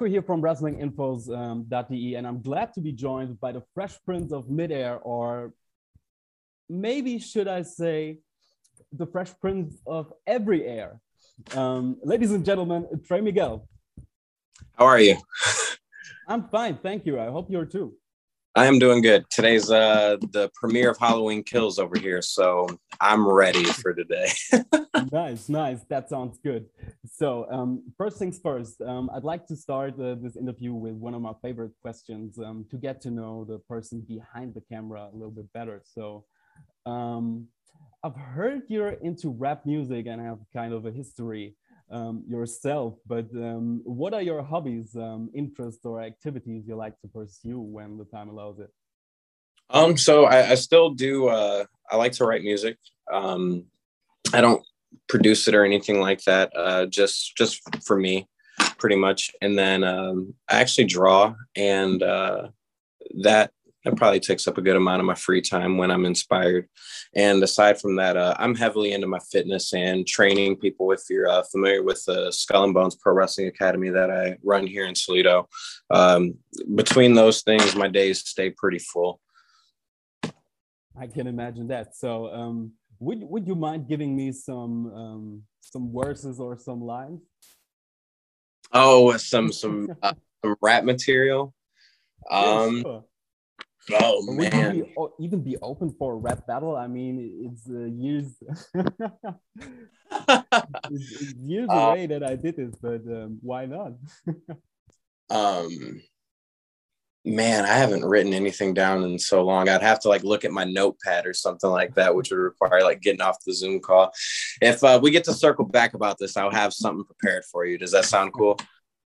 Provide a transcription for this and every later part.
Marco here from WrestlingInfos.de, um, and I'm glad to be joined by the Fresh Prince of Midair, or maybe should I say, the Fresh Prince of Every Air. Um, ladies and gentlemen, Trey Miguel. How are you? I'm fine, thank you. I hope you're too. I am doing good. Today's uh the premiere of Halloween Kills over here, so I'm ready for today. nice, nice. That sounds good. So, um, first things first, um, I'd like to start uh, this interview with one of my favorite questions um, to get to know the person behind the camera a little bit better. So, um, I've heard you're into rap music and have kind of a history um, yourself, but um, what are your hobbies, um, interests, or activities you like to pursue when the time allows it? Um, so I, I still do. Uh, I like to write music. Um, I don't produce it or anything like that. Uh, just just for me, pretty much. And then um, I actually draw, and uh, that that probably takes up a good amount of my free time when I'm inspired. And aside from that, uh, I'm heavily into my fitness and training people. If you're uh, familiar with the Skull and Bones Pro Wrestling Academy that I run here in Toledo, um, between those things, my days stay pretty full. I can imagine that. So, um, would would you mind giving me some um, some verses or some lines? Oh, some some uh, some rap material. Um, yeah, sure. Oh or man! Be, even be open for a rap battle? I mean, it's uh, years, it's, it's years uh, away that I did this, but um, why not? um, man, I haven't written anything down in so long. I'd have to like look at my notepad or something like that, which would require like getting off the Zoom call. If uh, we get to circle back about this, I'll have something prepared for you. Does that sound cool?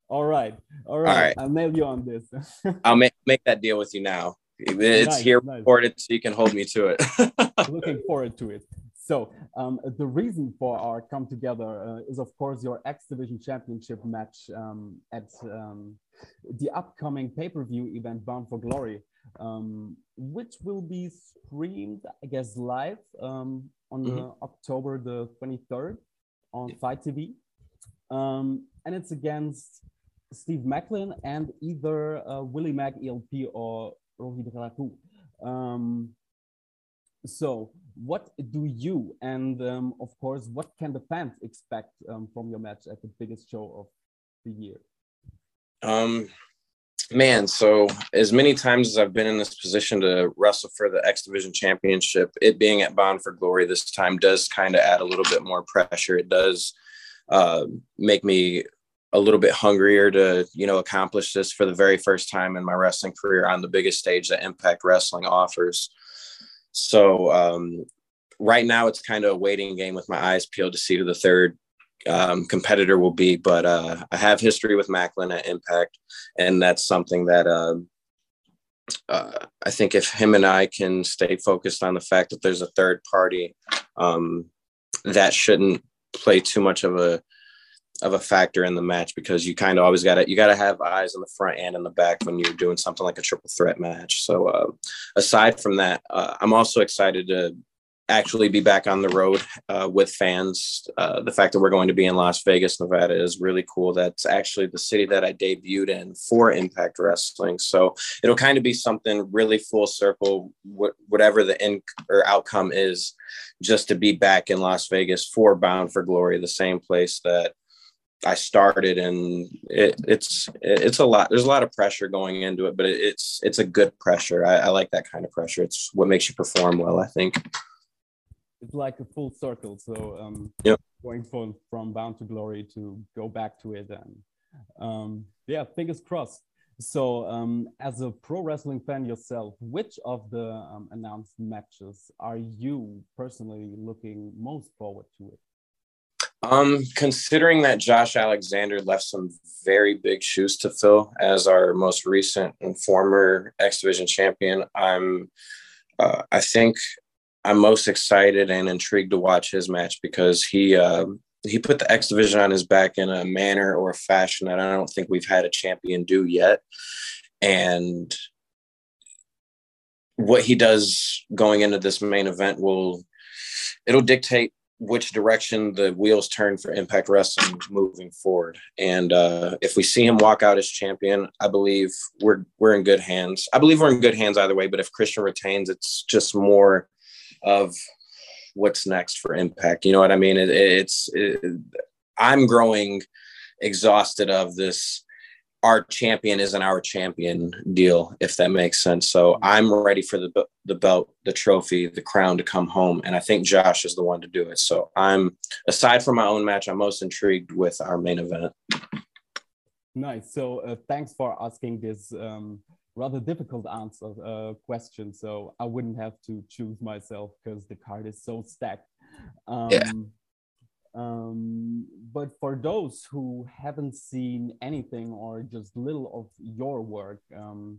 All right, all right. All right. I'll nail you on this. I'll make make that deal with you now. It's nice, here nice. recorded, so you can hold me to it. Looking forward to it. So um, the reason for our come together uh, is, of course, your X Division Championship match um, at um, the upcoming pay-per-view event Bound for Glory, um, which will be streamed, I guess, live um, on mm-hmm. the October the 23rd on yeah. FITE TV. Um, and it's against Steve Maclin and either uh, Willie Mack ELP or Rohit Raju. Um, so what do you and um, of course what can the fans expect um, from your match at the biggest show of the year um man so as many times as i've been in this position to wrestle for the x division championship it being at bound for glory this time does kind of add a little bit more pressure it does uh, make me a little bit hungrier to you know accomplish this for the very first time in my wrestling career on the biggest stage that impact wrestling offers. So um, right now it's kind of a waiting game with my eyes peeled to see who the third um, competitor will be but uh, i have history with maclin at impact and that's something that uh, uh, i think if him and i can stay focused on the fact that there's a third party um, that shouldn't play too much of a of a factor in the match because you kind of always got to you got to have eyes in the front and in the back when you're doing something like a triple threat match. So uh, aside from that, uh, I'm also excited to actually be back on the road uh, with fans. Uh, the fact that we're going to be in Las Vegas, Nevada, is really cool. That's actually the city that I debuted in for Impact Wrestling. So it'll kind of be something really full circle, wh- whatever the end or outcome is, just to be back in Las Vegas for Bound for Glory, the same place that I started and it, it's it's a lot. There's a lot of pressure going into it, but it, it's it's a good pressure. I, I, like that kind of pressure. It's what makes you perform well. I think it's like a full circle. So um, yep. going from from bound to glory to go back to it and um, yeah, fingers crossed. So um, as a pro wrestling fan yourself, which of the um, announced matches are you personally looking most forward to it? Um, considering that Josh Alexander left some very big shoes to fill as our most recent and former X Division champion, I'm, uh, I think, I'm most excited and intrigued to watch his match because he uh, he put the X Division on his back in a manner or a fashion that I don't think we've had a champion do yet, and what he does going into this main event will it'll dictate which direction the wheels turn for Impact Wrestling moving forward. And uh, if we see him walk out as champion, I believe we're we're in good hands. I believe we're in good hands either way. But if Christian retains, it's just more of what's next for Impact. You know what I mean? It, it's it, I'm growing exhausted of this our champion isn't our champion deal, if that makes sense. So I'm ready for the the belt, the trophy, the crown to come home, and I think Josh is the one to do it. So I'm aside from my own match, I'm most intrigued with our main event. Nice. So uh, thanks for asking this um, rather difficult answer uh, question. So I wouldn't have to choose myself because the card is so stacked. Um, yeah um, but for those who haven't seen anything or just little of your work, um,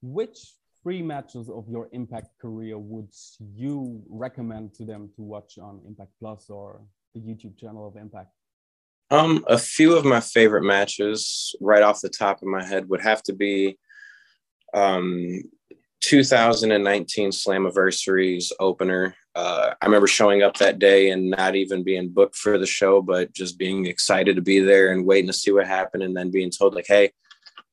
which three matches of your Impact career would you recommend to them to watch on Impact Plus or the YouTube channel of Impact? Um, a few of my favorite matches, right off the top of my head, would have to be um, 2019 Slammiversary's opener. Uh, I remember showing up that day and not even being booked for the show, but just being excited to be there and waiting to see what happened, and then being told like, "Hey,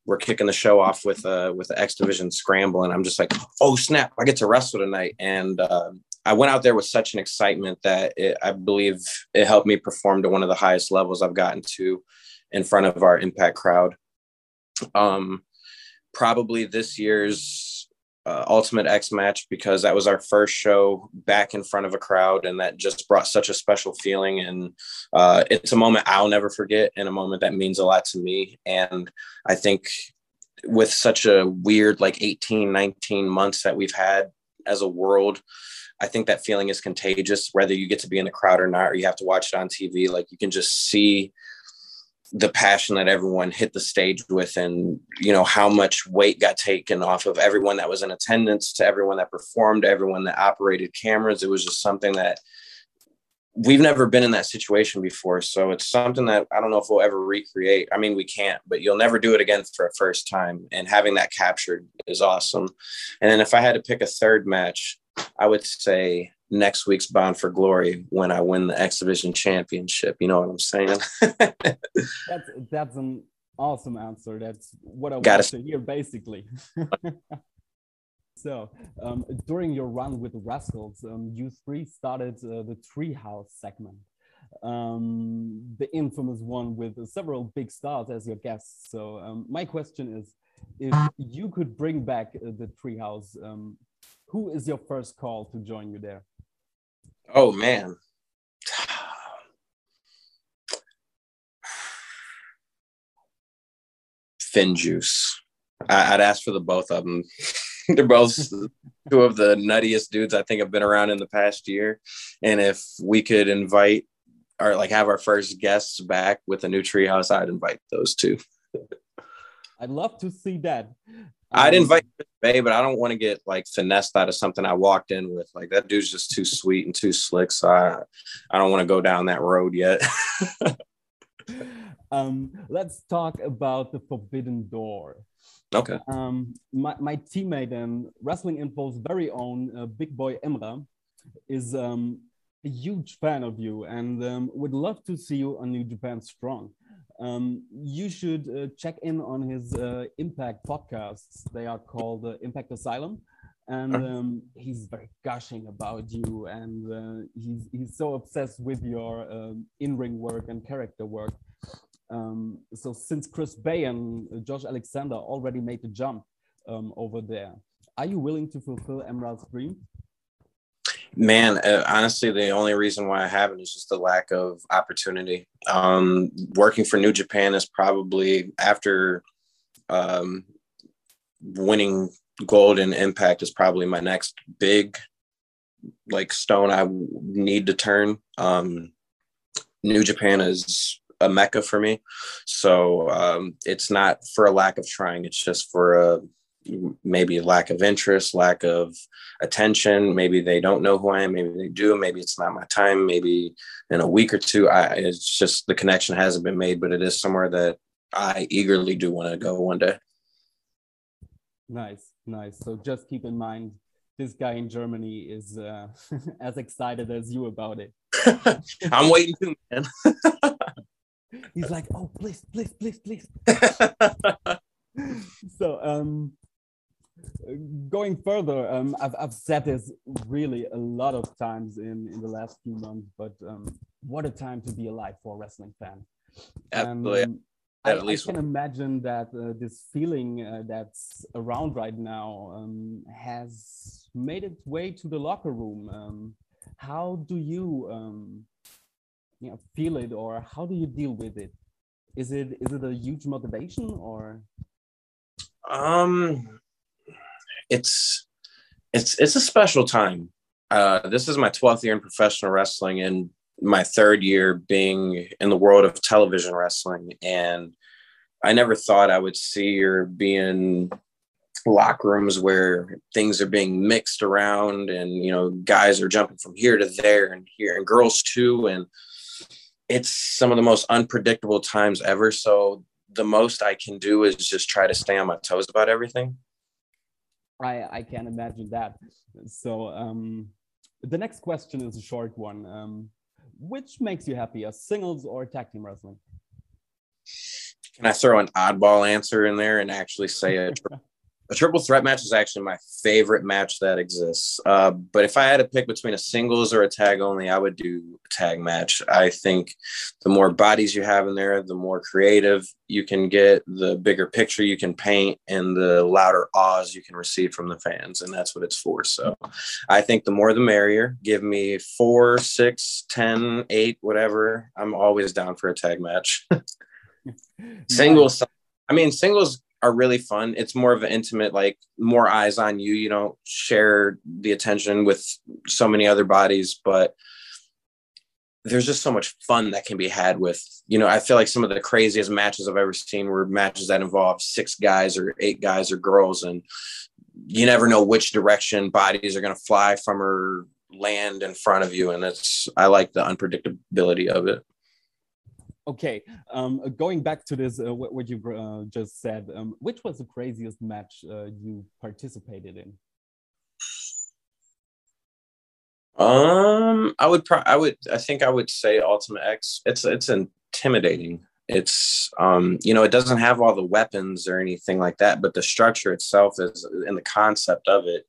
we're kicking the show off with a uh, with the X Division Scramble," and I'm just like, "Oh snap! I get to wrestle tonight!" And uh, I went out there with such an excitement that it, I believe it helped me perform to one of the highest levels I've gotten to in front of our Impact crowd. Um, probably this year's uh, Ultimate X match because that was our first show back in front of a crowd, and that just brought such a special feeling. And uh, it's a moment I'll never forget, and a moment that means a lot to me. And I think with such a weird, like 18, 19 months that we've had as a world, I think that feeling is contagious, whether you get to be in the crowd or not, or you have to watch it on TV. Like you can just see the passion that everyone hit the stage with and you know how much weight got taken off of everyone that was in attendance to everyone that performed everyone that operated cameras. It was just something that we've never been in that situation before. So it's something that i don't know if we'll ever recreate. I mean we can't but you'll never do it again for a first time. And having that captured is awesome. And then if i had to pick a third match i would say next week's Bound for Glory when I win the X Division championship. You know what I'm saying? that's that's an awesome answer. That's what I want to hear, basically. so, um, during your run with the Rascals, um, you three started uh, the Treehouse segment. Um, the infamous one with several big stars as your guests. So, um, my question is if you could bring back uh, the Treehouse, um, who is your first call to join you there? Oh man. FinJuice. I, would ask for the both of them. They're both two of the nuttiest dudes I think have been around in the past year. And if we could invite or like have our first guests back with a new treehouse, I'd invite those two. I'd love to see that. I'd um, invite Bey, but I don't want to get like finessed out of something I walked in with. Like that dude's just too sweet and too slick. So I, I don't want to go down that road yet. um, let's talk about the Forbidden Door. Okay. Um, my, my teammate and Wrestling Info's very own uh, Big Boy Emra is um, a huge fan of you and um, would love to see you on New Japan Strong um, you should uh, check in on his uh, Impact podcasts. They are called uh, Impact Asylum. And um, he's very gushing about you, and uh, he's, he's so obsessed with your um, in ring work and character work. Um, so, since Chris Bey and Josh Alexander already made the jump um, over there, are you willing to fulfill Emerald's dream? Man, uh, honestly, the only reason why I haven't is just the lack of opportunity. Um, working for New Japan is probably after um, winning gold and impact is probably my next big like stone I need to turn. Um, New Japan is a mecca for me, so um, it's not for a lack of trying. It's just for a maybe lack of interest, lack of attention. Maybe they don't know who I am. Maybe they do. Maybe it's not my time. Maybe in a week or two, I it's just the connection hasn't been made. But it is somewhere that I eagerly do want to go one day. Nice, nice. So just keep in mind this guy in Germany is uh, as excited as you about it. I'm waiting too, man. He's like, oh, please, please, please, please. so, um, going further, um, I've, I've said this really a lot of times in, in the last few months, but um, what a time to be alive for a wrestling fan. Absolutely. Um, I, I, can imagine that uh, this feeling uh, that's around right now um, has made its way to the locker room. Um, how do you, um, you know, feel it, or how do you deal with it? Is it is it a huge motivation, or? Um, it's it's it's a special time. Uh, this is my 12th year in professional wrestling and my third year being in the world of television wrestling. And I never thought I would see or be in locker rooms where things are being mixed around and you know guys are jumping from here to there and here and girls too and it's some of the most unpredictable times ever so the most i can do is just try to stay on my toes about everything I, I can imagine that. So um, the next question is a short one. Um, which makes you happier, singles or tag team wrestling? Can I throw an oddball answer in there and actually say a a triple threat match is actually my favorite match that exists. Uh, but if I had to pick between a singles or a tag only, I would do a tag match. I think the more bodies you have in there, the more creative you can get, the bigger picture you can paint, and the louder ahs you can receive from the fans. And that's what it's for. So I think the more the merrier. Give me four, six, ten, eight, whatever. I'm always down for a tag match. singles. I mean, singles are really fun. It's more of an intimate, like more eyes on you. You don't share the attention with so many other bodies, but there's just so much fun that can be had with, you know, I feel like some of the craziest matches I've ever seen were matches that involve six guys or eight guys or girls. And you never know which direction bodies are going to fly from or land in front of you. And it's, I like the unpredictability of it. Okay, um, going back to this, uh, what, what, you uh, just said, um, which was the craziest match uh, you participated in? Um, I would, pro- I would, I think I would say Ultimate X. It's it's intimidating. It's um, you know, it doesn't have all the weapons or anything like that, but the structure itself is, and the concept of it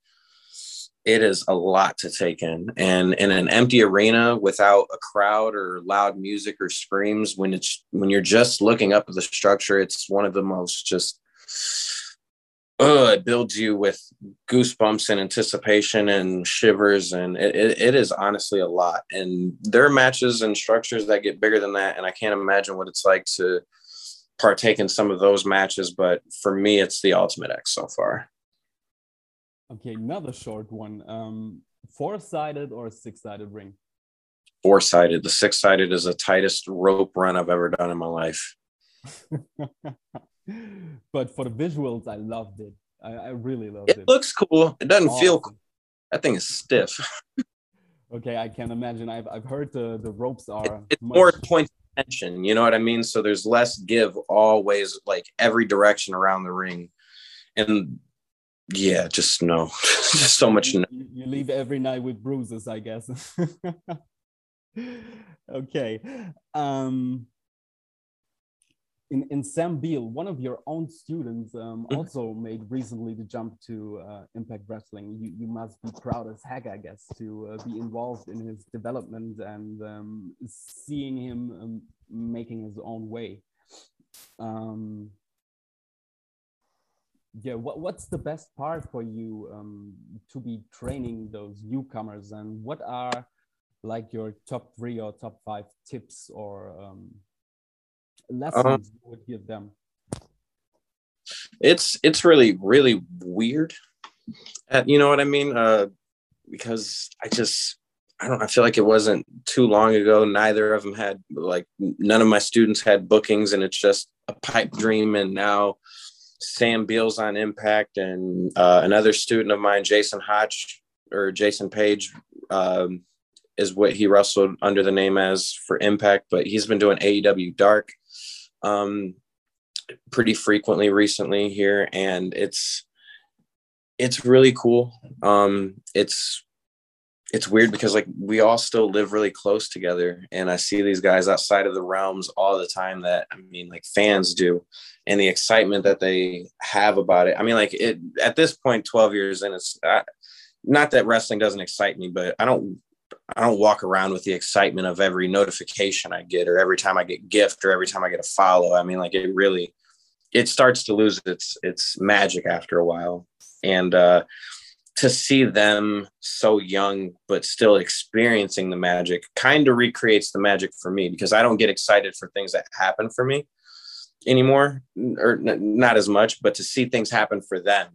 it is a lot to take in. And in an empty arena without a crowd or loud music or screams when it's when you're just looking up at the structure it's one of the most just uh, it builds you with goosebumps and anticipation and shivers. And it, it, it is honestly a lot. And there are matches and structures that get bigger than that. And i can't imagine what it's like to partake in some of those matches. But for me it's the ultimate x so far Okay, another short one. Um, four-sided or six-sided ring? Four-sided. The six-sided is the tightest rope run I've ever done in my life. but for the visuals, I loved it. I, I really loved it. It looks cool. It doesn't awesome. feel cool. That thing is stiff. okay, I can imagine. I've, I've heard the, the ropes are. it's much... more point tension. You know what I mean? So there's less give always, like every direction around the ring. And yeah, just no, just so much. You, you leave every night with bruises, I guess. okay. Um, in, in Sam Beale, one of your own students, um, mm-hmm. also made recently the jump to uh, Impact Wrestling. You, you must be proud as heck, I guess, to uh, be involved in his development and um, seeing him um, making his own way. Um, yeah what, what's the best part for you um, to be training those newcomers? And what are like your top three or top five tips or um, lessons uh, you would give them? It's it's really really weird uh, you know what i mean? Uh, because i just i don't i feel like it wasn't too long ago neither of them had like none of my students had bookings and it's just a pipe dream. And now Sam Beale's on Impact, and uh, another student of mine, Jason Hotch or Jason Page, um, is what he wrestled under the name as for Impact, but he's been doing AEW Dark um, pretty frequently recently here, and it's it's really cool. Um, it's it's weird because like we all still live really close together and i see these guys outside of the realms all the time that i mean like fans do and the excitement that they have about it. I mean like it at this point 12 years in it's uh, not that wrestling doesn't excite me but i don't i don't walk around with the excitement of every notification i get or every time i get gift or every time i get a follow. I mean like it really it starts to lose its its magic after a while. And uh to see them so young but still experiencing the magic kind of recreates the magic for me because I don't get excited for things that happen for me anymore or n- not as much but to see things happen for them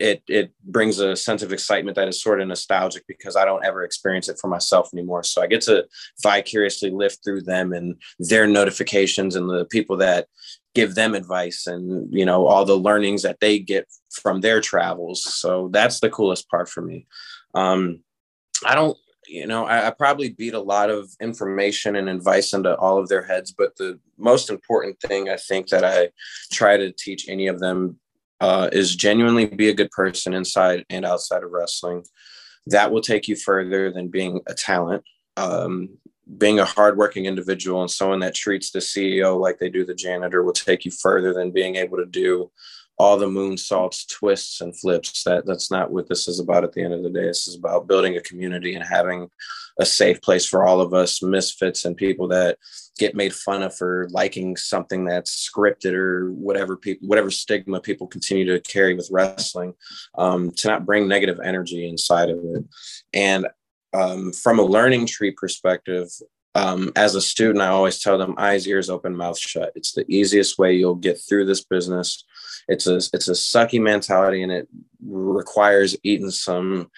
it it brings a sense of excitement that is sort of nostalgic because I don't ever experience it for myself anymore. So I get to vicariously live through them and their notifications and the people that give them advice and you know all the learnings that they get from their travels. So that's the coolest part for me. Um i don't you know I, I, probably beat a lot of information and advice into all of their heads but the most important thing i think that i try to teach any of them uh, is genuinely be a good person inside and outside of wrestling. That will take you further than being a talent. Um, being a hardworking individual and someone that treats the CEO like they do the janitor will take you further than being able to do all the moonsaults, twists, and flips. That that's not what this is about. At the end of the day, this is about building a community and having a safe place for all of us misfits and people that get made fun of for liking something that's scripted or whatever people whatever stigma people continue to carry with wrestling um, to not bring negative energy inside of it and um, from a learning tree perspective, um, as a student, I always tell them eyes, ears open, mouth shut. It's the easiest way you'll get through this business. It's a it's a sucky mentality, and it requires eating some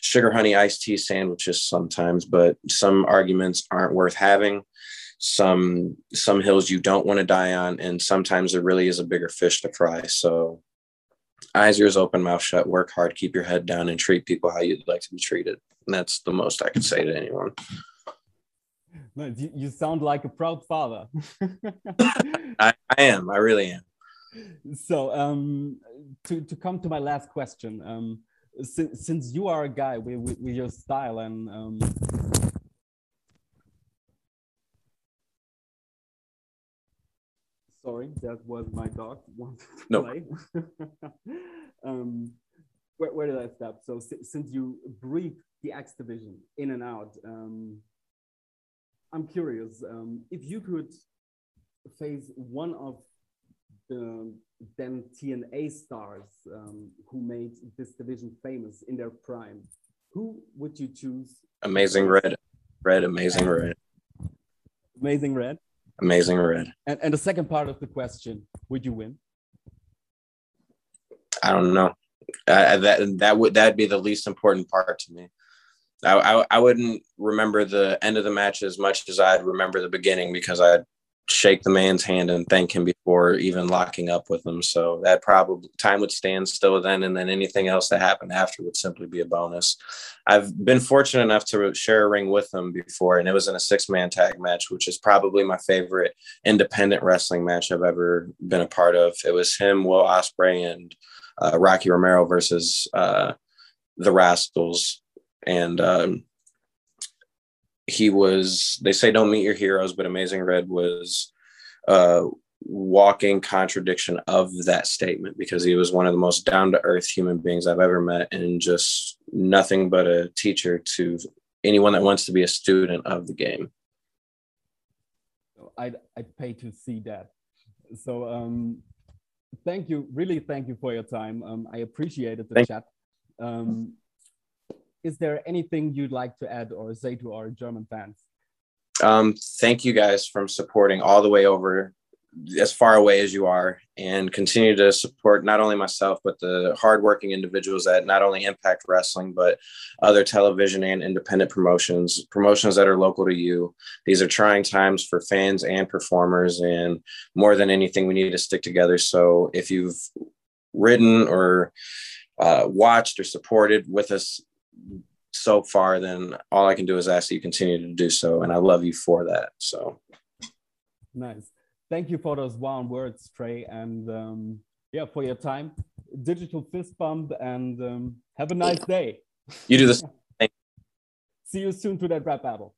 sugar honey iced tea sandwiches sometimes. But some arguments aren't worth having. Some some hills you don't want to die on, and sometimes there really is a bigger fish to fry. So eyes, ears open, mouth shut, work hard, keep your head down, and treat people how you'd like to be treated. And that's the most I could say to anyone. You, you sound like a proud father. I, I, am. I really am. So, um, to, to come to my last question, um, since, since you are a guy with, with, with your style and um, Sorry, that was my dog wanted to no. play. um, where, where, did I stop? So since you breathe the X division in and out, um, I'm curious um, if you could face one of the then TNA stars um, who made this division famous in their prime, who would you choose? Amazing Red, Red, Amazing Red, Amazing Red. Amazing Red. And, and the second part of the question, would you win? I don't know. That that would that'd be the least important part to me. I, I, I wouldn't remember the end of the match as much as I'd remember the beginning because I'd shake the man's hand and thank him before even locking up with him. So that probably time would stand still then, and then anything else that happened after would simply be a bonus. I've been fortunate enough to share a ring with him before, and it was in a six man tag match, which is probably my favorite independent wrestling match I've ever been a part of. It was him, Will Ospreay, and uh, Rocky Romero versus uh, the Rascals. And um, he was they say don't meet your heroes but amazing red was a walking contradiction of that statement because he was one of the most down to earth human beings i've ever met and just nothing but a teacher to anyone that wants to be a student of the game i'd, I'd pay to see that so um thank you really thank you for your time um, i appreciated the thank chat um, is there anything you'd like to add or say to our German fans? Um, thank you guys from supporting all the way over as far away as you are and continue to support not only myself but the hardworking individuals that not only impact wrestling but other television and independent promotions promotions that are local to you these are trying times for fans and performers and more than anything we need to stick together so if you've written or uh, watched or supported with us so far, then all I can do is ask that you continue to do so. And I love you for that. So nice. Thank you for those warm words, Trey. And um, yeah, for your time. Digital fist bump and um, have a nice day. You do this. See you soon to that rap battle.